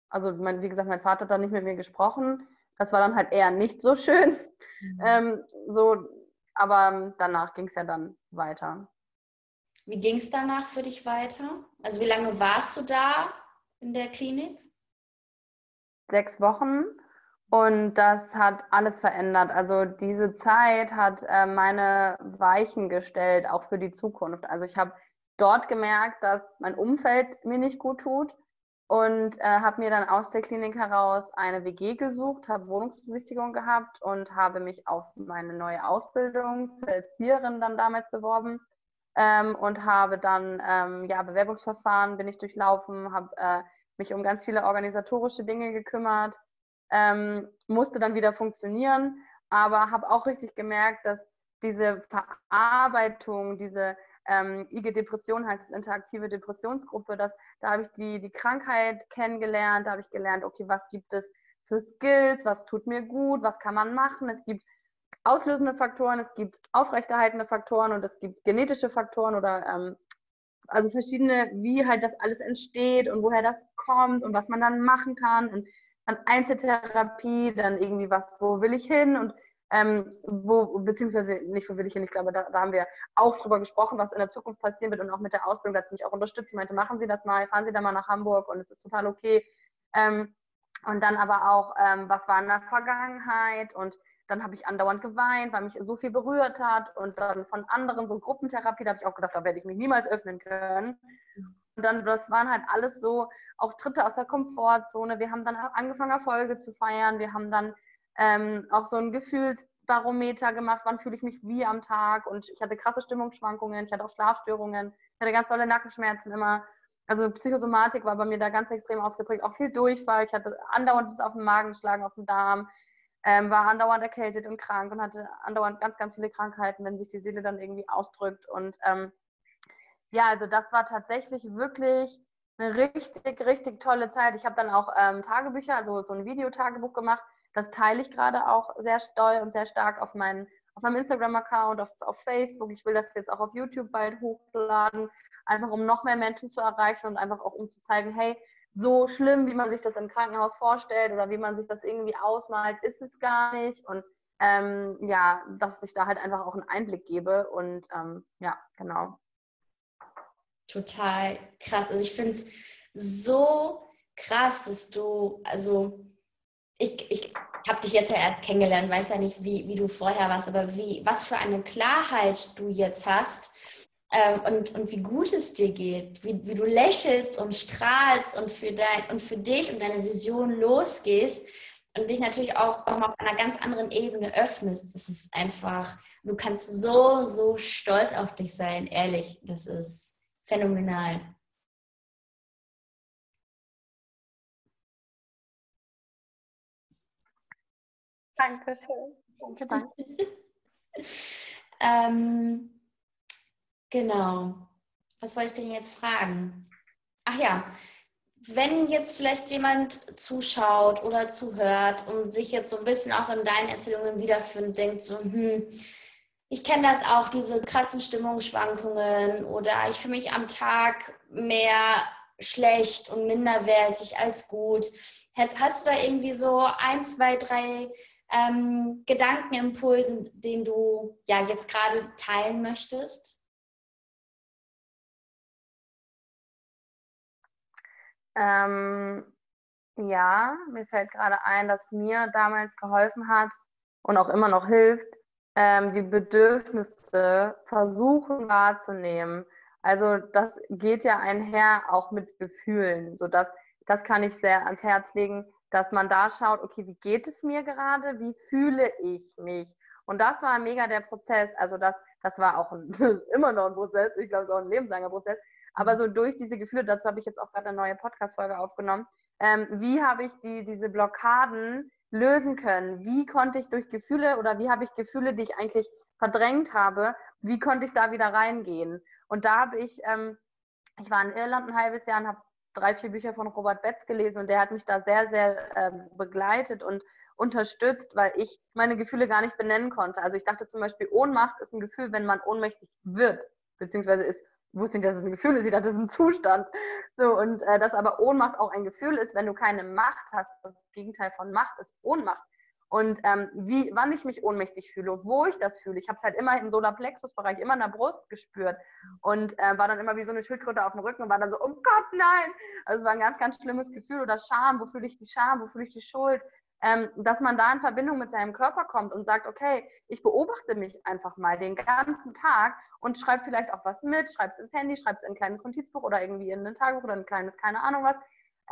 also mein, wie gesagt, mein Vater hat dann nicht mit mir gesprochen. Das war dann halt eher nicht so schön. Mhm. Ähm, so, aber danach ging es ja dann weiter. Wie ging es danach für dich weiter? Also wie lange warst du da in der Klinik? Sechs Wochen. Und das hat alles verändert. Also diese Zeit hat äh, meine Weichen gestellt, auch für die Zukunft. Also ich habe dort gemerkt, dass mein Umfeld mir nicht gut tut und äh, habe mir dann aus der Klinik heraus eine WG gesucht, habe Wohnungsbesichtigung gehabt und habe mich auf meine neue Ausbildung zur Erzieherin dann damals beworben ähm, und habe dann ähm, ja Bewerbungsverfahren bin ich durchlaufen, habe äh, mich um ganz viele organisatorische Dinge gekümmert ähm, musste dann wieder funktionieren, aber habe auch richtig gemerkt, dass diese Verarbeitung, diese ähm, IG Depression heißt es, interaktive Depressionsgruppe, dass, da habe ich die, die Krankheit kennengelernt, da habe ich gelernt, okay, was gibt es für Skills, was tut mir gut, was kann man machen. Es gibt auslösende Faktoren, es gibt aufrechterhaltende Faktoren und es gibt genetische Faktoren oder ähm, also verschiedene, wie halt das alles entsteht und woher das kommt und was man dann machen kann. Und an Einzeltherapie, dann irgendwie was, wo will ich hin? Und ähm, wo, beziehungsweise nicht, wo will ich hin, ich glaube, da, da, haben wir auch drüber gesprochen, was in der Zukunft passieren wird und auch mit der Ausbildung, da hat sie mich auch unterstützt, sie meinte, machen Sie das mal, fahren Sie da mal nach Hamburg und es ist total okay. Ähm, und dann aber auch, ähm, was war in der Vergangenheit? Und dann habe ich andauernd geweint, weil mich so viel berührt hat. Und dann von anderen so Gruppentherapie, da habe ich auch gedacht, da werde ich mich niemals öffnen können. Und dann, das waren halt alles so auch Tritte aus der Komfortzone. Wir haben dann angefangen, Erfolge zu feiern. Wir haben dann ähm, auch so ein Gefühlsbarometer gemacht, wann fühle ich mich wie am Tag. Und ich hatte krasse Stimmungsschwankungen, ich hatte auch Schlafstörungen, ich hatte ganz tolle Nackenschmerzen immer. Also Psychosomatik war bei mir da ganz extrem ausgeprägt, auch viel Durchfall. Ich hatte andauernd das auf dem Magen geschlagen, auf dem Darm, ähm, war andauernd erkältet und krank und hatte andauernd ganz, ganz viele Krankheiten, wenn sich die Seele dann irgendwie ausdrückt. Und ähm, ja, also das war tatsächlich wirklich eine richtig, richtig tolle Zeit. Ich habe dann auch ähm, Tagebücher, also so ein Videotagebuch gemacht. Das teile ich gerade auch sehr doll und sehr stark auf, meinen, auf meinem Instagram-Account, auf, auf Facebook. Ich will das jetzt auch auf YouTube bald hochladen, einfach um noch mehr Menschen zu erreichen und einfach auch um zu zeigen, hey, so schlimm, wie man sich das im Krankenhaus vorstellt oder wie man sich das irgendwie ausmalt, ist es gar nicht. Und ähm, ja, dass ich da halt einfach auch einen Einblick gebe. Und ähm, ja, genau total krass. Also ich finde es so krass, dass du, also ich, ich habe dich jetzt ja erst kennengelernt, weiß ja nicht, wie, wie du vorher warst, aber wie, was für eine Klarheit du jetzt hast ähm, und, und wie gut es dir geht, wie, wie du lächelst und strahlst und für, dein, und für dich und deine Vision losgehst und dich natürlich auch auf einer ganz anderen Ebene öffnest. Das ist einfach, du kannst so, so stolz auf dich sein, ehrlich. Das ist phänomenal. Dankeschön. Danke, danke. ähm, genau. Was wollte ich denn jetzt fragen? Ach ja, wenn jetzt vielleicht jemand zuschaut oder zuhört und sich jetzt so ein bisschen auch in deinen Erzählungen wiederfindet, denkt so, hm, ich kenne das auch, diese krassen Stimmungsschwankungen oder ich fühle mich am Tag mehr schlecht und minderwertig als gut. Hast du da irgendwie so ein, zwei, drei ähm, Gedankenimpulsen, den du ja jetzt gerade teilen möchtest? Ähm, ja, mir fällt gerade ein, dass mir damals geholfen hat und auch immer noch hilft, ähm, die Bedürfnisse versuchen wahrzunehmen. Also das geht ja einher auch mit Gefühlen, sodass das kann ich sehr ans Herz legen, dass man da schaut, okay, wie geht es mir gerade, wie fühle ich mich? Und das war mega der Prozess. Also das, das war auch ein, immer noch ein Prozess, ich glaube, es ist auch ein lebenslanger Prozess. Aber so durch diese Gefühle, dazu habe ich jetzt auch gerade eine neue Podcast-Folge aufgenommen. Ähm, wie habe ich die, diese Blockaden lösen können? Wie konnte ich durch Gefühle oder wie habe ich Gefühle, die ich eigentlich verdrängt habe, wie konnte ich da wieder reingehen? Und da habe ich, ähm, ich war in Irland ein halbes Jahr und habe drei, vier Bücher von Robert Betz gelesen und der hat mich da sehr, sehr ähm, begleitet und unterstützt, weil ich meine Gefühle gar nicht benennen konnte. Also ich dachte zum Beispiel, Ohnmacht ist ein Gefühl, wenn man ohnmächtig wird, beziehungsweise ist wusste nicht, dass es ein Gefühl ist, ich dachte, das ist ein Zustand. So, und äh, dass aber Ohnmacht auch ein Gefühl ist, wenn du keine Macht hast. Das Gegenteil von Macht ist Ohnmacht. Und ähm, wie, wann ich mich ohnmächtig fühle wo ich das fühle. Ich habe es halt immer im Solarplexus-Bereich, immer in der Brust gespürt und äh, war dann immer wie so eine Schildkröte auf dem Rücken und war dann so, oh Gott, nein! Also es war ein ganz, ganz schlimmes Gefühl oder Scham. Wo fühle ich die Scham? Wo fühle ich die Schuld? Ähm, dass man da in Verbindung mit seinem Körper kommt und sagt, okay, ich beobachte mich einfach mal den ganzen Tag und schreibe vielleicht auch was mit, schreibe es ins Handy, schreibe es in ein kleines Notizbuch oder irgendwie in ein Tagebuch oder ein kleines, keine Ahnung was.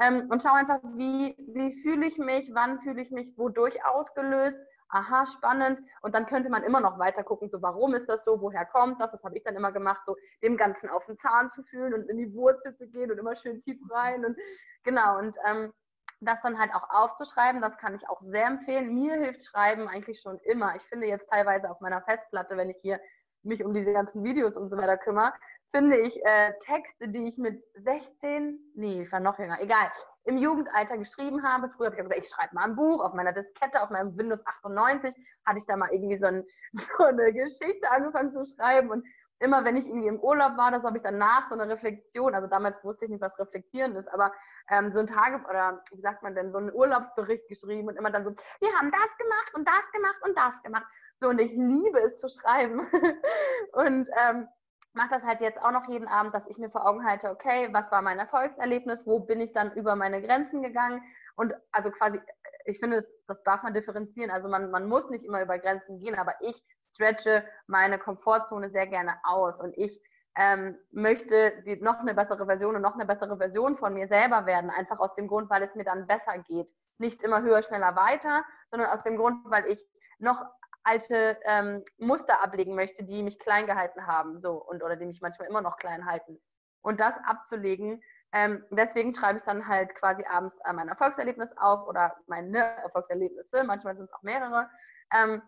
Ähm, und schaue einfach, wie, wie fühle ich mich, wann fühle ich mich wodurch ausgelöst. Aha, spannend. Und dann könnte man immer noch weiter gucken, so warum ist das so, woher kommt das? Das habe ich dann immer gemacht, so dem Ganzen auf den Zahn zu fühlen und in die Wurzel zu gehen und immer schön tief rein. Und genau, und ähm, das dann halt auch aufzuschreiben, das kann ich auch sehr empfehlen. Mir hilft Schreiben eigentlich schon immer. Ich finde jetzt teilweise auf meiner Festplatte, wenn ich hier mich um diese ganzen Videos und so weiter kümmere, finde ich äh, Texte, die ich mit 16, nee, ich war noch jünger, egal, im Jugendalter geschrieben habe. Früher habe ich gesagt, ich schreibe mal ein Buch. Auf meiner Diskette, auf meinem Windows 98 hatte ich da mal irgendwie so, ein, so eine Geschichte angefangen zu schreiben und immer wenn ich irgendwie im Urlaub war, das habe ich danach so eine Reflexion, also damals wusste ich nicht, was Reflektieren ist, aber ähm, so ein Tage oder wie sagt man denn, so einen Urlaubsbericht geschrieben und immer dann so, wir haben das gemacht und das gemacht und das gemacht. So, und ich liebe es zu schreiben. und ähm, mache das halt jetzt auch noch jeden Abend, dass ich mir vor Augen halte, okay, was war mein Erfolgserlebnis, wo bin ich dann über meine Grenzen gegangen und also quasi, ich finde, das, das darf man differenzieren, also man, man muss nicht immer über Grenzen gehen, aber ich stretche meine Komfortzone sehr gerne aus und ich ähm, möchte die, noch eine bessere Version und noch eine bessere Version von mir selber werden, einfach aus dem Grund, weil es mir dann besser geht. Nicht immer höher, schneller, weiter, sondern aus dem Grund, weil ich noch alte ähm, Muster ablegen möchte, die mich klein gehalten haben, so und oder die mich manchmal immer noch klein halten. Und das abzulegen, ähm, deswegen schreibe ich dann halt quasi abends äh, mein Erfolgserlebnis auf oder meine Erfolgserlebnisse, manchmal sind es auch mehrere. Ähm,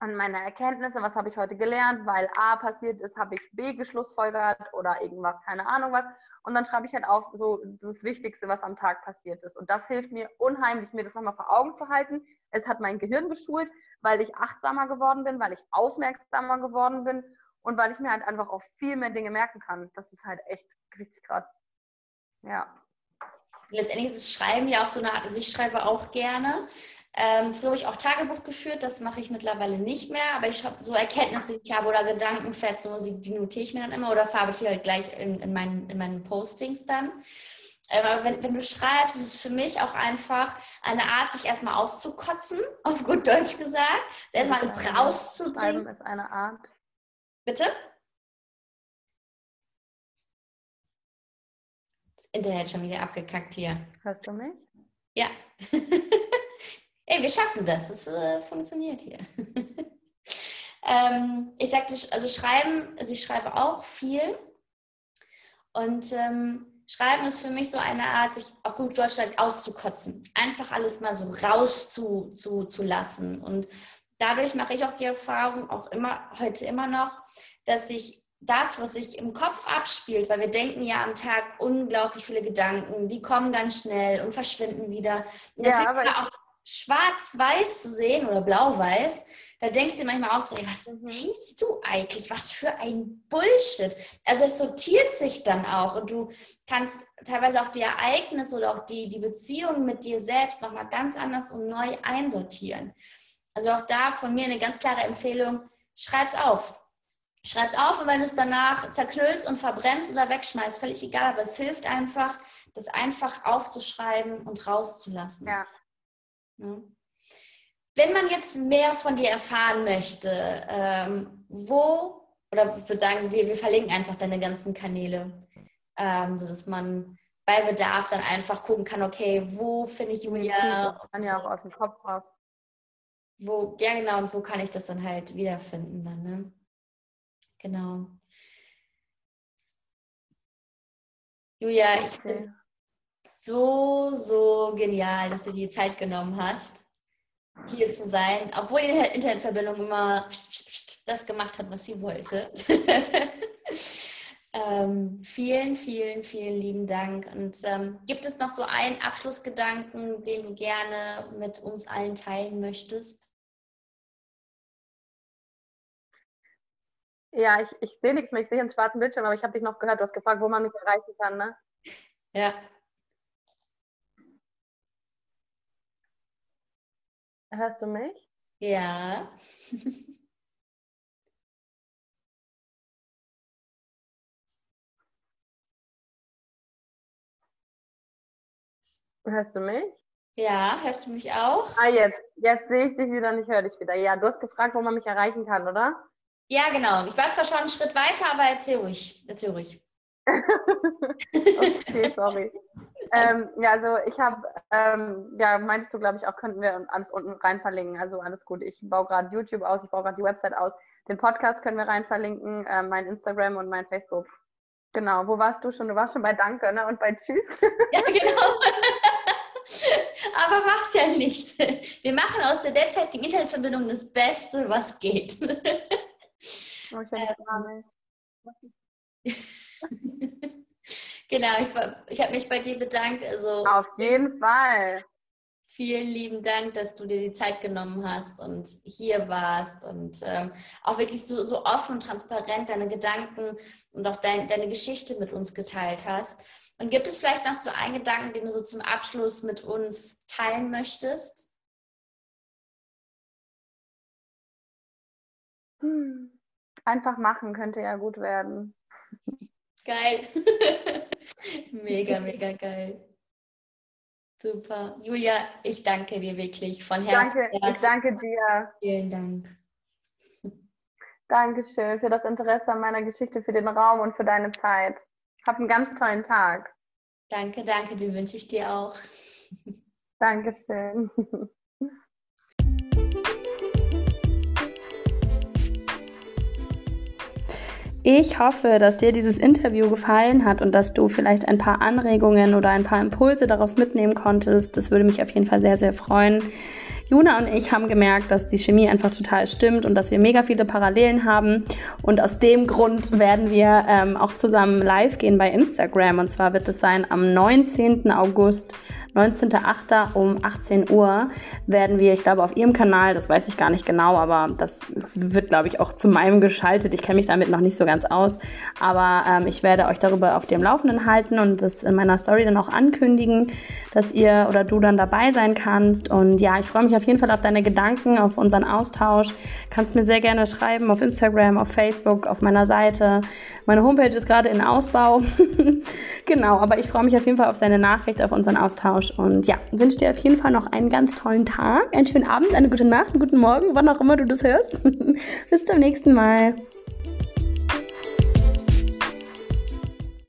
an meine Erkenntnisse, was habe ich heute gelernt, weil A passiert ist, habe ich B geschlussfolgert oder irgendwas, keine Ahnung was. Und dann schreibe ich halt auf, so das Wichtigste, was am Tag passiert ist. Und das hilft mir unheimlich, mir das nochmal vor Augen zu halten. Es hat mein Gehirn geschult, weil ich achtsamer geworden bin, weil ich aufmerksamer geworden bin und weil ich mir halt einfach auch viel mehr Dinge merken kann. Das ist halt echt richtig krass. Ja. Letztendlich ist das Schreiben ja auch so eine Art, also ich schreibe auch gerne, ähm, früher habe ich auch Tagebuch geführt, das mache ich mittlerweile nicht mehr, aber ich habe so Erkenntnisse, die ich habe oder Gedankenfetzen, die notiere ich mir dann immer oder fahre ich halt gleich in, in, meinen, in meinen Postings dann. Ähm, aber wenn, wenn du schreibst, ist es für mich auch einfach eine Art, sich erstmal auszukotzen, auf gut Deutsch gesagt. Erstmal alles rauszubringen. Schreiben ist eine Art. Bitte? Das Internet schon wieder abgekackt hier. Hörst du mich? Ja. Ey, wir schaffen das. Es äh, funktioniert hier. ähm, ich sagte, also schreiben, also ich schreibe auch viel. Und ähm, Schreiben ist für mich so eine Art, sich auf gut Deutsch auszukotzen. Einfach alles mal so raus zu, zu, zu lassen. Und dadurch mache ich auch die Erfahrung, auch immer, heute immer noch, dass ich das, was sich im Kopf abspielt, weil wir denken ja am Tag unglaublich viele Gedanken, die kommen ganz schnell und verschwinden wieder. Und das ja, aber auch schwarz-weiß zu sehen oder blau-weiß, da denkst du manchmal auch so, ey, was mhm. denkst du eigentlich? Was für ein Bullshit. Also es sortiert sich dann auch und du kannst teilweise auch die Ereignisse oder auch die, die Beziehungen mit dir selbst nochmal ganz anders und neu einsortieren. Also auch da von mir eine ganz klare Empfehlung, schreib's auf. Schreib's auf und wenn du es danach zerknüllst und verbrennst oder wegschmeißt, völlig egal, aber es hilft einfach, das einfach aufzuschreiben und rauszulassen. Ja. Ja. Wenn man jetzt mehr von dir erfahren möchte, ähm, wo, oder ich würde sagen, wir, wir verlinken einfach deine ganzen Kanäle, ähm, sodass man bei Bedarf dann einfach gucken kann, okay, wo finde ich Julia? Das kann ja auch aus dem Kopf raus. Wo, ja, genau, und wo kann ich das dann halt wiederfinden dann, ne? Genau. Julia, ich bin so, so genial, dass du dir die Zeit genommen hast, hier zu sein, obwohl die Internetverbindung immer das gemacht hat, was sie wollte. ähm, vielen, vielen, vielen lieben Dank. Und ähm, gibt es noch so einen Abschlussgedanken, den du gerne mit uns allen teilen möchtest? Ja, ich, ich sehe nichts mehr, ich sehe einen schwarzen Bildschirm, aber ich habe dich noch gehört, du hast gefragt, wo man mich erreichen kann, ne? Ja, Hörst du mich? Ja. Hörst du mich? Ja, hörst du mich auch? Ah, jetzt. Jetzt sehe ich dich wieder und ich höre dich wieder. Ja, du hast gefragt, wo man mich erreichen kann, oder? Ja, genau. Ich war zwar schon einen Schritt weiter, aber erzähl ruhig. Erzähl ruhig. okay, sorry. Ähm, ja, also ich habe, ähm, ja, meinst du, glaube ich, auch könnten wir alles unten rein verlinken. Also alles gut. Ich baue gerade YouTube aus, ich baue gerade die Website aus. Den Podcast können wir rein verlinken, äh, mein Instagram und mein Facebook. Genau, wo warst du schon? Du warst schon bei Danke ne? und bei Tschüss. ja, genau. Aber macht ja nichts. Wir machen aus der derzeitigen Internetverbindung das Beste, was geht. Oh, ich ähm, genau, ich, ich habe mich bei dir bedankt. Also Auf jeden Fall. Vielen lieben Dank, dass du dir die Zeit genommen hast und hier warst und ähm, auch wirklich so, so offen und transparent deine Gedanken und auch dein, deine Geschichte mit uns geteilt hast. Und gibt es vielleicht noch so einen Gedanken, den du so zum Abschluss mit uns teilen möchtest? Hm. Einfach machen könnte ja gut werden. Geil. mega, mega geil. Super. Julia, ich danke dir wirklich von Herzen. Danke, ich danke dir. Vielen Dank. Dankeschön für das Interesse an meiner Geschichte, für den Raum und für deine Zeit. Hab einen ganz tollen Tag. Danke, danke, den wünsche ich dir auch. Dankeschön. Ich hoffe, dass dir dieses Interview gefallen hat und dass du vielleicht ein paar Anregungen oder ein paar Impulse daraus mitnehmen konntest. Das würde mich auf jeden Fall sehr, sehr freuen. Juna und ich haben gemerkt, dass die Chemie einfach total stimmt und dass wir mega viele Parallelen haben. Und aus dem Grund werden wir ähm, auch zusammen live gehen bei Instagram. Und zwar wird es sein am 19. August 19.08. um 18 Uhr werden wir, ich glaube, auf ihrem Kanal, das weiß ich gar nicht genau, aber das, das wird, glaube ich, auch zu meinem geschaltet. Ich kenne mich damit noch nicht so ganz aus, aber ähm, ich werde euch darüber auf dem Laufenden halten und das in meiner Story dann auch ankündigen, dass ihr oder du dann dabei sein kannst. Und ja, ich freue mich auf jeden Fall auf deine Gedanken, auf unseren Austausch. Kannst mir sehr gerne schreiben auf Instagram, auf Facebook, auf meiner Seite. Meine Homepage ist gerade in Ausbau. genau, aber ich freue mich auf jeden Fall auf deine Nachricht, auf unseren. Austausch. Und ja, wünsche dir auf jeden Fall noch einen ganz tollen Tag, einen schönen Abend, eine gute Nacht, einen guten Morgen, wann auch immer du das hörst. Bis zum nächsten Mal.